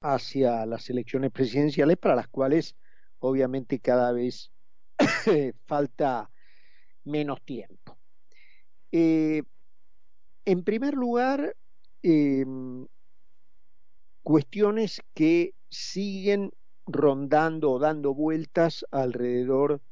hacia las elecciones presidenciales para las cuales obviamente cada vez falta menos tiempo. Eh, en primer lugar, em, cuestiones que siguen rondando o dando vueltas alrededor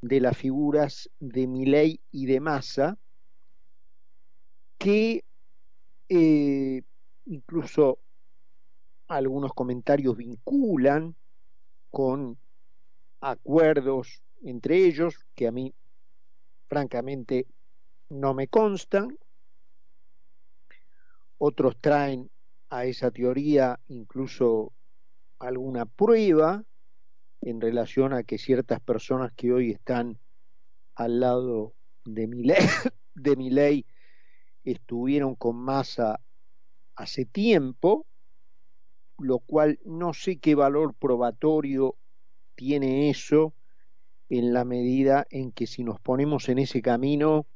de las figuras de Milei y de Massa, que eh, incluso algunos comentarios vinculan con acuerdos entre ellos que a mí francamente no me constan. Otros traen a esa teoría incluso alguna prueba en relación a que ciertas personas que hoy están al lado de mi ley, de mi ley estuvieron con masa hace tiempo, lo cual no sé qué valor probatorio tiene eso en la medida en que si nos ponemos en ese camino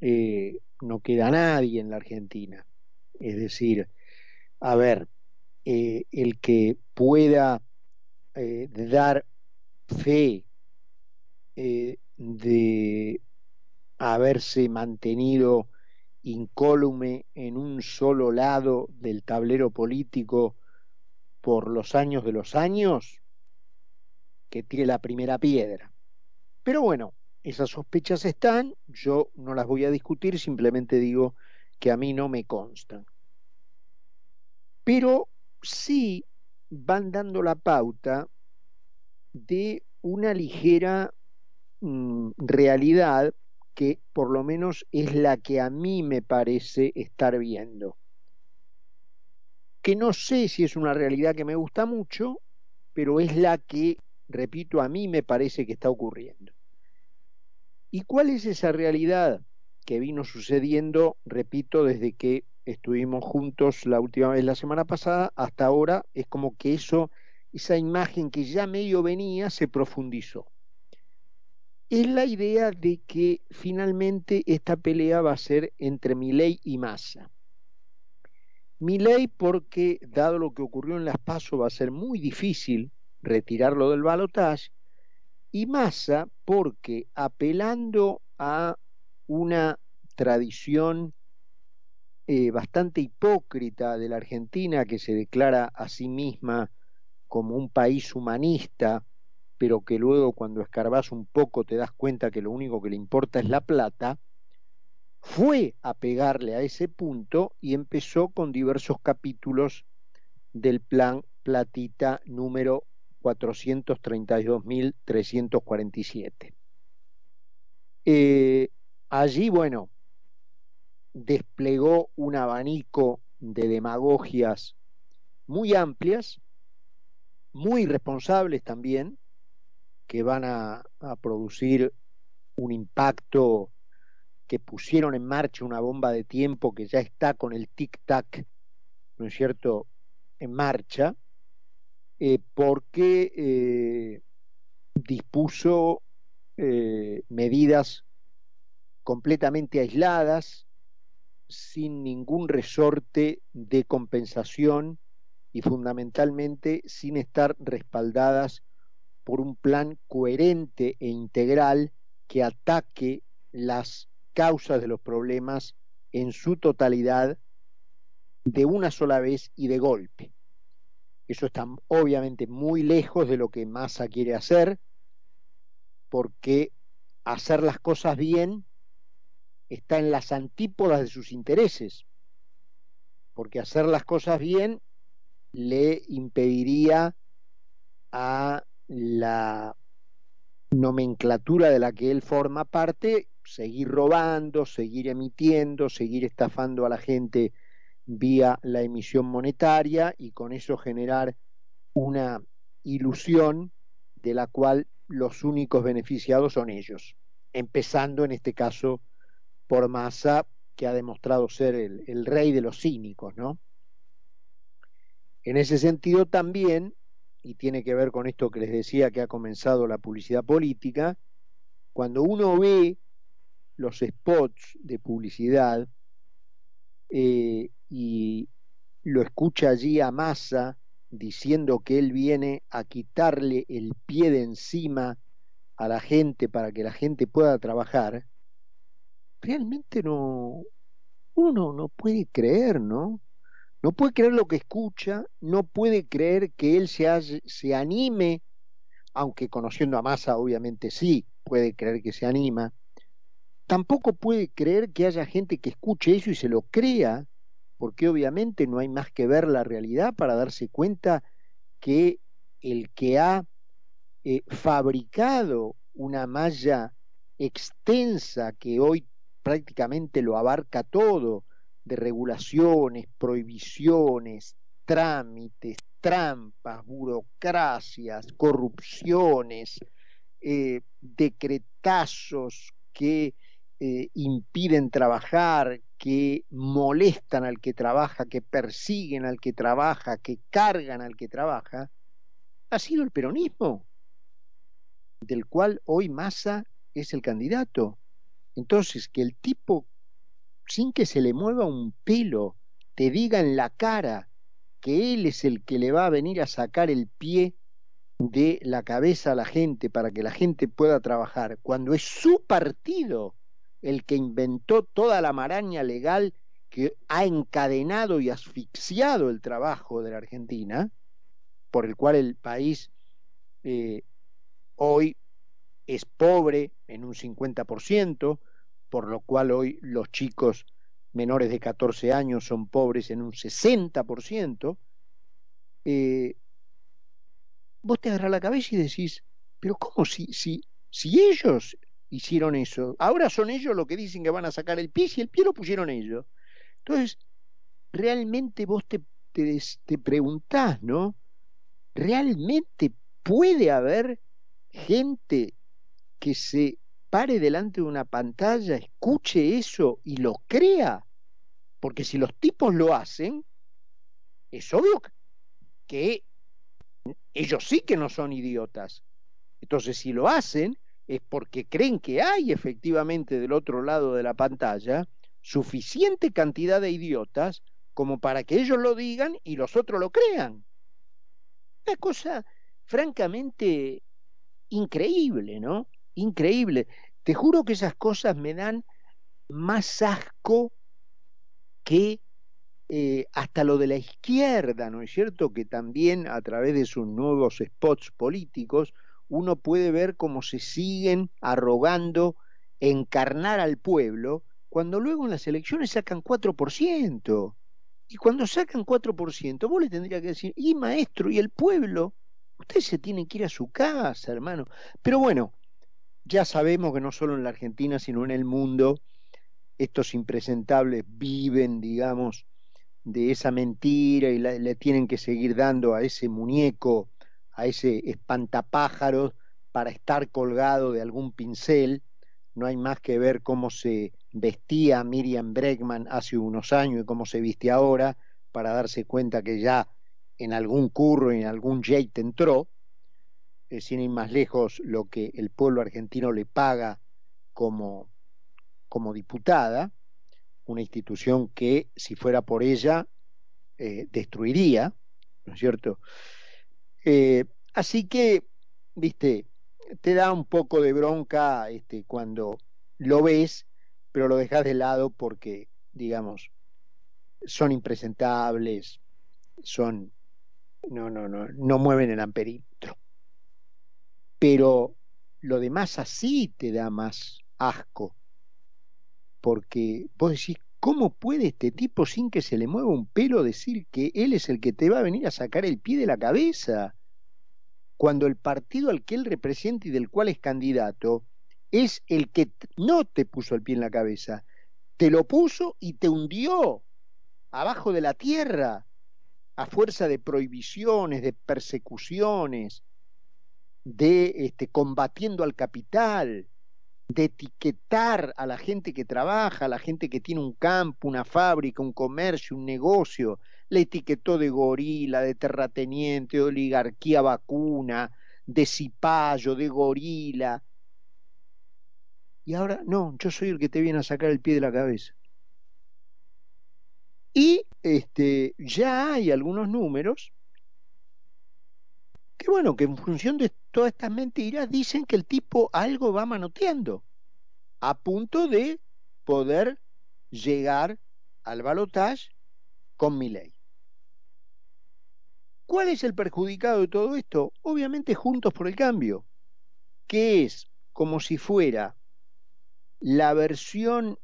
eh, no queda nadie en la Argentina. Es decir, a ver, eh, el que pueda eh, dar fe de haberse mantenido incólume en un solo lado del tablero político por los años de los años, que tire la primera piedra. Pero bueno, esas sospechas están, yo no las voy a discutir, simplemente digo que a mí no me constan. Pero sí van dando la pauta de una ligera mm, realidad que por lo menos es la que a mí me parece estar viendo. Que no sé si es una realidad que me gusta mucho, pero es la que, repito, a mí me parece que está ocurriendo. ¿Y cuál es esa realidad que vino sucediendo, repito, desde que estuvimos juntos la última vez la semana pasada hasta ahora? Es como que eso, esa imagen que ya medio venía, se profundizó es la idea de que finalmente esta pelea va a ser entre Milei y Massa. Milei porque, dado lo que ocurrió en Las Paso, va a ser muy difícil retirarlo del balotaje, y Massa porque, apelando a una tradición eh, bastante hipócrita de la Argentina, que se declara a sí misma como un país humanista, pero que luego cuando escarbas un poco te das cuenta que lo único que le importa es la plata, fue a pegarle a ese punto y empezó con diversos capítulos del plan Platita número 432.347. Eh, allí, bueno, desplegó un abanico de demagogias muy amplias, muy responsables también, que van a, producir un impacto que pusieron en marcha una bomba de tiempo que ya está con el tic-tac, ¿no es cierto?, en marcha, eh, porque eh, dispuso eh, medidas completamente aisladas, sin ningún resorte de compensación y fundamentalmente sin estar respaldadas por un plan coherente e integral que ataque las causas de los problemas en su totalidad de una sola vez y de golpe. Eso está obviamente muy lejos de lo que Massa quiere hacer, porque hacer las cosas bien está en las antípodas de sus intereses, porque hacer las cosas bien le impediría a la nomenclatura de la que él forma parte, seguir robando, seguir emitiendo, seguir estafando a la gente vía la emisión monetaria y con eso generar una ilusión de la cual los únicos beneficiados son ellos, empezando en este caso por Massa, que ha demostrado ser el, rey de los cínicos, ¿no? En ese sentido también y tiene que ver con esto que les decía que ha comenzado la publicidad política, cuando uno ve los spots de publicidad eh, y lo escucha allí a Massa diciendo que él viene a quitarle el pie de encima a la gente para que la gente pueda trabajar, realmente no, uno no puede creer, ¿no? No puede creer lo que escucha, no puede creer que él se, se anime, aunque conociendo a Massa obviamente sí, puede creer que se anima, tampoco puede creer que haya gente que escuche eso y se lo crea, porque obviamente no hay más que ver la realidad para darse cuenta que el que ha eh, fabricado una malla extensa que hoy prácticamente lo abarca todo, de regulaciones, prohibiciones, trámites, trampas, burocracias, corrupciones, eh, decretazos que eh, impiden trabajar, que molestan al que trabaja, que persiguen al que trabaja, que cargan al que trabaja, ha sido el peronismo, del cual hoy Massa es el candidato. Entonces, que el tipo, sin que se le mueva un pelo, te diga en la cara que él es el que le va a venir a sacar el pie de la cabeza a la gente para que la gente pueda trabajar, cuando es su partido el que inventó toda la maraña legal que ha encadenado y asfixiado el trabajo de la Argentina, por el cual el país eh, hoy es pobre en un 50%, por lo cual hoy los chicos menores de 14 años son pobres en un 60%, eh, vos te agarras la cabeza y decís, pero ¿cómo si, si, si ellos hicieron eso. Ahora son ellos los que dicen que van a sacar el pie, y el pie lo pusieron ellos. Entonces, realmente vos te, te, te preguntás, ¿no? ¿Realmente puede haber gente que se pare delante de una pantalla, escuche eso y lo crea? Porque si los tipos lo hacen, es obvio que ellos sí que no son idiotas. Entonces, si lo hacen, es porque creen que hay efectivamente del otro lado de la pantalla suficiente cantidad de idiotas como para que ellos lo digan y los otros lo crean. Una cosa francamente increíble, ¿no? Increíble. Te juro que esas cosas me dan más asco que eh, hasta lo de la izquierda, ¿no es cierto? Que también a través de sus nuevos spots políticos uno puede ver cómo se siguen arrogando encarnar al pueblo, cuando luego en las elecciones sacan 4%. Y cuando sacan 4%, vos le tendría que decir, y maestro, y el pueblo, usted se tiene que ir a su casa, hermano. Pero bueno, ya sabemos que no solo en la Argentina, sino en el mundo, estos impresentables viven, digamos, de esa mentira y le tienen que seguir dando a ese muñeco a ese espantapájaros para estar colgado de algún pincel. No hay más que ver cómo se vestía Miriam Bregman hace unos años y cómo se viste ahora para darse cuenta que ya en algún curro en algún jet entró, eh, sin ir más lejos lo que el pueblo argentino le paga como, como diputada, una institución que si fuera por ella eh, destruiría, ¿no es cierto? Eh, así que, viste, te da un poco de bronca este, cuando lo ves, pero lo dejas de lado porque, digamos, son impresentables, son, no, no, no, no mueven el amperímetro. Pero lo demás así te da más asco, porque vos decís, ¿Cómo puede este tipo, sin que se le mueva un pelo, decir que él es el que te va a venir a sacar el pie de la cabeza? Cuando el partido al que él representa y del cual es candidato es el que no te puso el pie en la cabeza, te lo puso y te hundió abajo de la tierra a fuerza de prohibiciones, de persecuciones, de este, combatiendo al capital, de etiquetar a la gente que trabaja, a la gente que tiene un campo, una fábrica, un comercio, un negocio, le etiquetó de gorila, de terrateniente, de oligarquía vacuna, de cipayo, de gorila. Y ahora, no, yo soy el que te viene a sacar el pie de la cabeza. Y este, ya hay algunos números que bueno, que en función de todas estas mentiras dicen que el tipo algo va manoteando, a punto de poder llegar al balotaje con mi ley. ¿Cuál es el perjudicado de todo esto? Obviamente Juntos por el Cambio, que es como si fuera la versión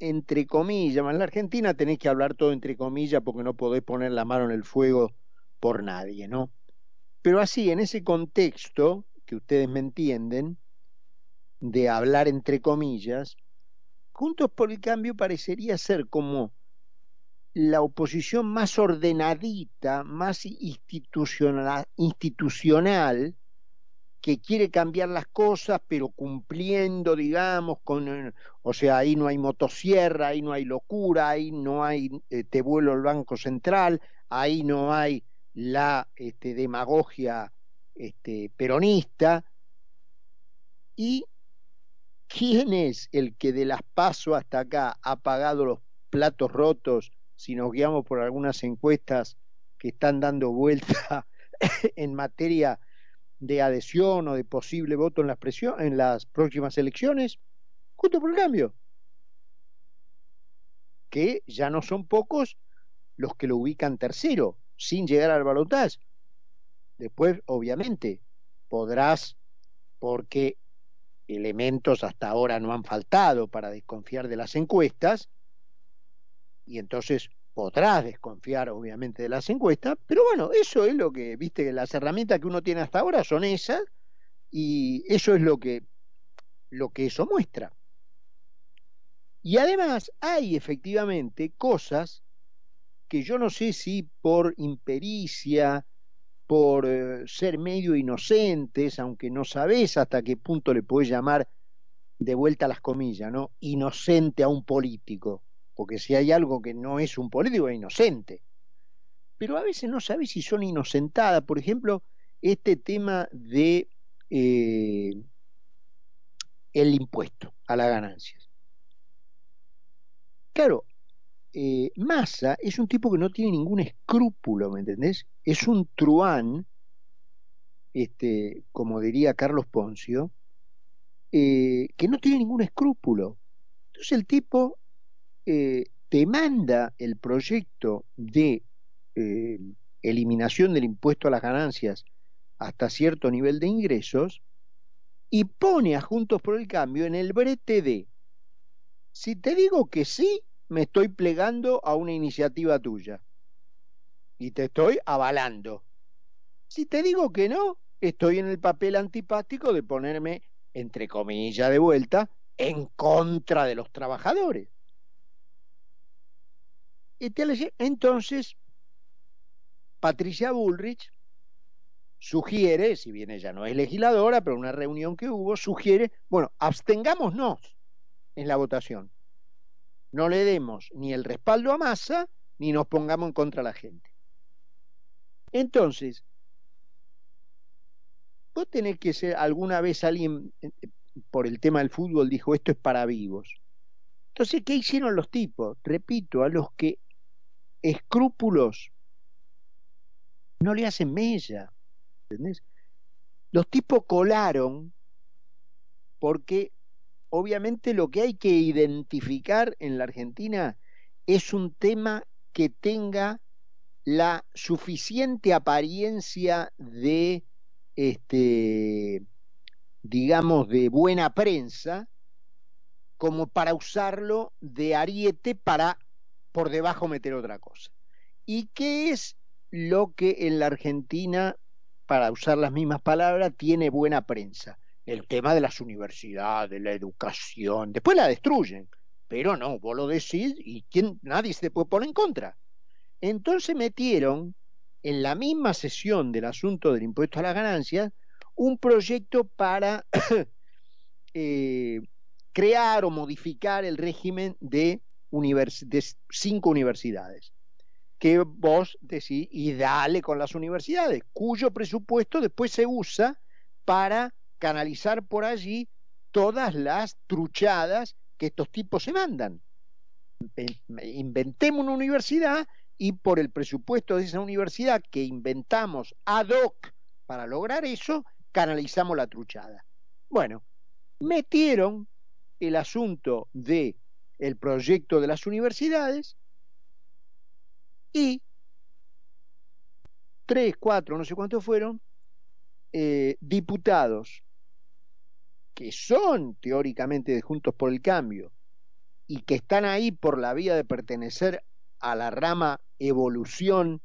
entre comillas, en la Argentina tenéis que hablar todo entre comillas porque no podéis poner la mano en el fuego por nadie, ¿no? Pero así, en ese contexto, que ustedes me entienden, de hablar entre comillas, Juntos por el Cambio parecería ser como la oposición más ordenadita, más institucional, que quiere cambiar las cosas, pero cumpliendo, digamos, con, o sea, ahí no hay motosierra, ahí no hay locura, ahí no hay eh, te vuelo el Banco Central, ahí no hay la este, demagogia este, peronista. ¿Y quién es el que de las paso hasta acá ha pagado los platos rotos si nos guiamos por algunas encuestas que están dando vuelta en materia de adhesión o de posible voto en las, en las próximas elecciones, junto por el cambio. Que ya no son pocos los que lo ubican tercero, sin llegar al balotaje. Después, obviamente, podrás, porque elementos hasta ahora no han faltado para desconfiar de las encuestas, y entonces podrás desconfiar obviamente de las encuestas, pero bueno, eso es lo que, viste, las herramientas que uno tiene hasta ahora son esas y eso es lo que, lo que eso muestra. Y además hay efectivamente cosas que yo no sé si por impericia, por eh, ser medio inocentes, aunque no sabes hasta qué punto le puedes llamar de vuelta las comillas, ¿no? Inocente a un político porque si hay algo que no es un político es inocente. Pero a veces no sabes si son inocentadas. Por ejemplo, este tema de eh, el impuesto a las ganancias. Claro, eh, Massa es un tipo que no tiene ningún escrúpulo, ¿me entendés? Es un truán, este, como diría Carlos Poncio, eh, que no tiene ningún escrúpulo. Entonces el tipo eh, te manda el proyecto de eliminación del impuesto a las ganancias hasta cierto nivel de ingresos y pone a Juntos por el Cambio en el brete de, si te digo que sí, me estoy plegando a una iniciativa tuya y te estoy avalando. Si te digo que no, estoy en el papel antipático de ponerme, entre comillas, de vuelta, en contra de los trabajadores. Entonces, Patricia Bullrich sugiere, si bien ella no es legisladora, pero una reunión que hubo, sugiere, bueno, abstengámonos en la votación. No le demos ni el respaldo a Massa, ni nos pongamos en contra de la gente. Entonces, vos tenés que ser, alguna vez alguien por el tema del fútbol dijo, esto es para vivos. Entonces, ¿qué hicieron los tipos? Repito, a los que escrúpulos no le hacen mella. ¿entendés? Los tipos colaron porque obviamente lo que hay que identificar en la Argentina es un tema que tenga la suficiente apariencia de este digamos de buena prensa como para usarlo de ariete para por debajo meter otra cosa. ¿Y qué es lo que en la Argentina, para usar las mismas palabras, tiene buena prensa? El tema de las universidades, la educación, después la destruyen, pero no, vos lo decís y ¿quién, nadie se puede poner en contra. Entonces metieron en la misma sesión del asunto del impuesto a las ganancias un proyecto para eh, crear o modificar el régimen de de cinco universidades que vos decís y dale con las universidades, cuyo presupuesto después se usa para canalizar por allí todas las truchadas que estos tipos se mandan. Inventemos una universidad y por el presupuesto de esa universidad que inventamos ad hoc para lograr eso, canalizamos la truchada. Bueno, metieron el asunto de el proyecto de las universidades y tres, cuatro, no sé cuántos fueron, eh, diputados que son teóricamente de Juntos por el Cambio y que están ahí por la vía de pertenecer a la rama evolución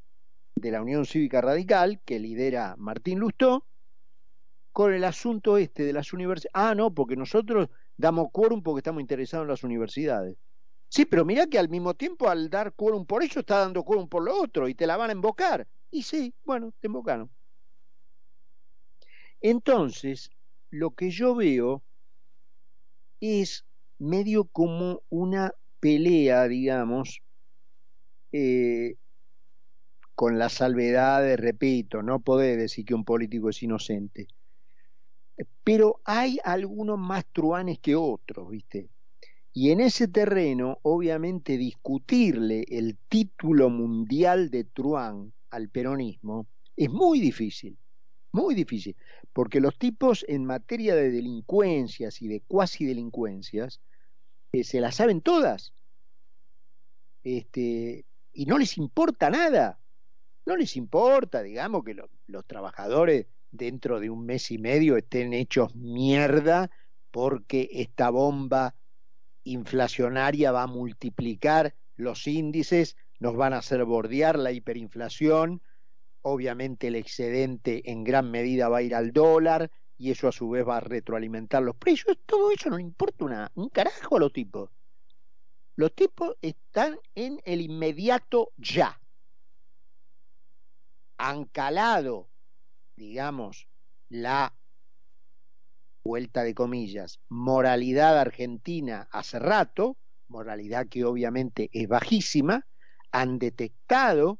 de la Unión Cívica Radical, que lidera Martín Lustó, con el asunto este de las universidades. Ah, no, porque nosotros damos quórum porque estamos interesados en las universidades. Sí, pero mira que al mismo tiempo al dar quórum por ello está dando quórum por lo otro y te la van a invocar. Y sí, bueno, te invocaron. Entonces, lo que yo veo es medio como una pelea, digamos, eh, con la salvedad de, repito, no podés decir que un político es inocente, pero hay algunos más truanes que otros, ¿viste? Y en ese terreno, obviamente, discutirle el título mundial de truán al peronismo es muy difícil, muy difícil, porque los tipos en materia de delincuencias y de cuasi delincuencias eh, se las saben todas. Este, y no les importa nada. No les importa, digamos, que los trabajadores dentro de un mes y medio estén hechos mierda porque esta bomba inflacionaria va a multiplicar los índices, nos van a hacer bordear la hiperinflación, obviamente el excedente en gran medida va a ir al dólar y eso a su vez va a retroalimentar los precios. Todo eso no le importa un carajo a los tipos. Los tipos están en el inmediato ya. Han calado, digamos, la vuelta de comillas, moralidad argentina hace rato, moralidad que obviamente es bajísima, han detectado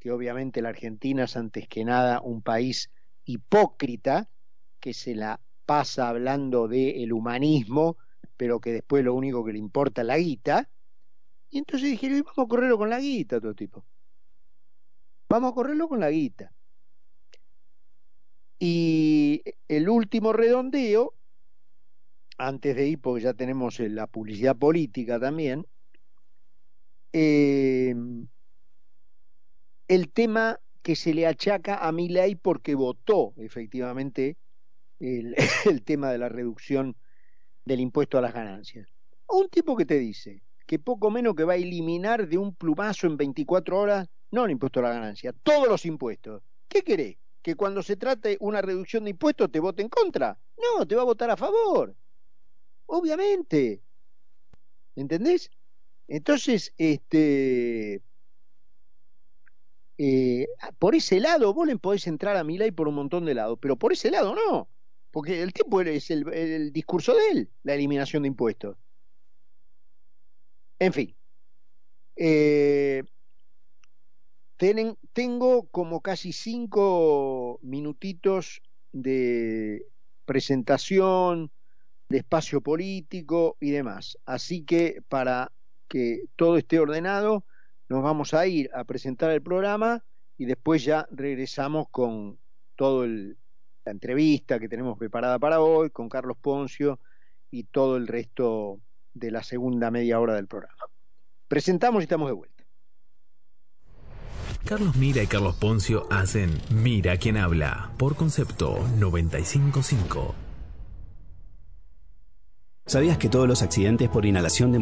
que obviamente la Argentina es antes que nada un país hipócrita que se la pasa hablando del el humanismo, pero que después lo único que le importa es la guita. Y entonces dijeron, vamos a correrlo con la guita, todo tipo. Vamos a correrlo con la guita. Y el último redondeo, antes de ir, porque ya tenemos la publicidad política también, eh, el tema que se le achaca a Milei porque votó efectivamente el, el, tema de la reducción del impuesto a las ganancias. Un tipo que te dice que poco menos que va a eliminar de un plumazo en 24 horas, no el impuesto a la ganancia, todos los impuestos. ¿Qué querés? ¿Que cuando se trate una reducción de impuestos te vote en contra? No, te va a votar a favor. Obviamente. ¿Entendés? Entonces, este, eh, por ese lado vos le podés entrar a Milay por un montón de lados, pero por ese lado no, porque el tiempo es el, discurso de él, la eliminación de impuestos. En fin, eh, tengo como casi cinco minutitos de presentación, de espacio político y demás. Así que para que todo esté ordenado, nos vamos a ir a presentar el programa y después ya regresamos con toda la entrevista que tenemos preparada para hoy, con Carlos Poncio y todo el resto de la segunda media hora del programa. Presentamos y estamos de vuelta. Carlos Mira y Carlos Poncio hacen Mira quien habla por concepto 955. ¿Sabías que todos los accidentes por inhalación de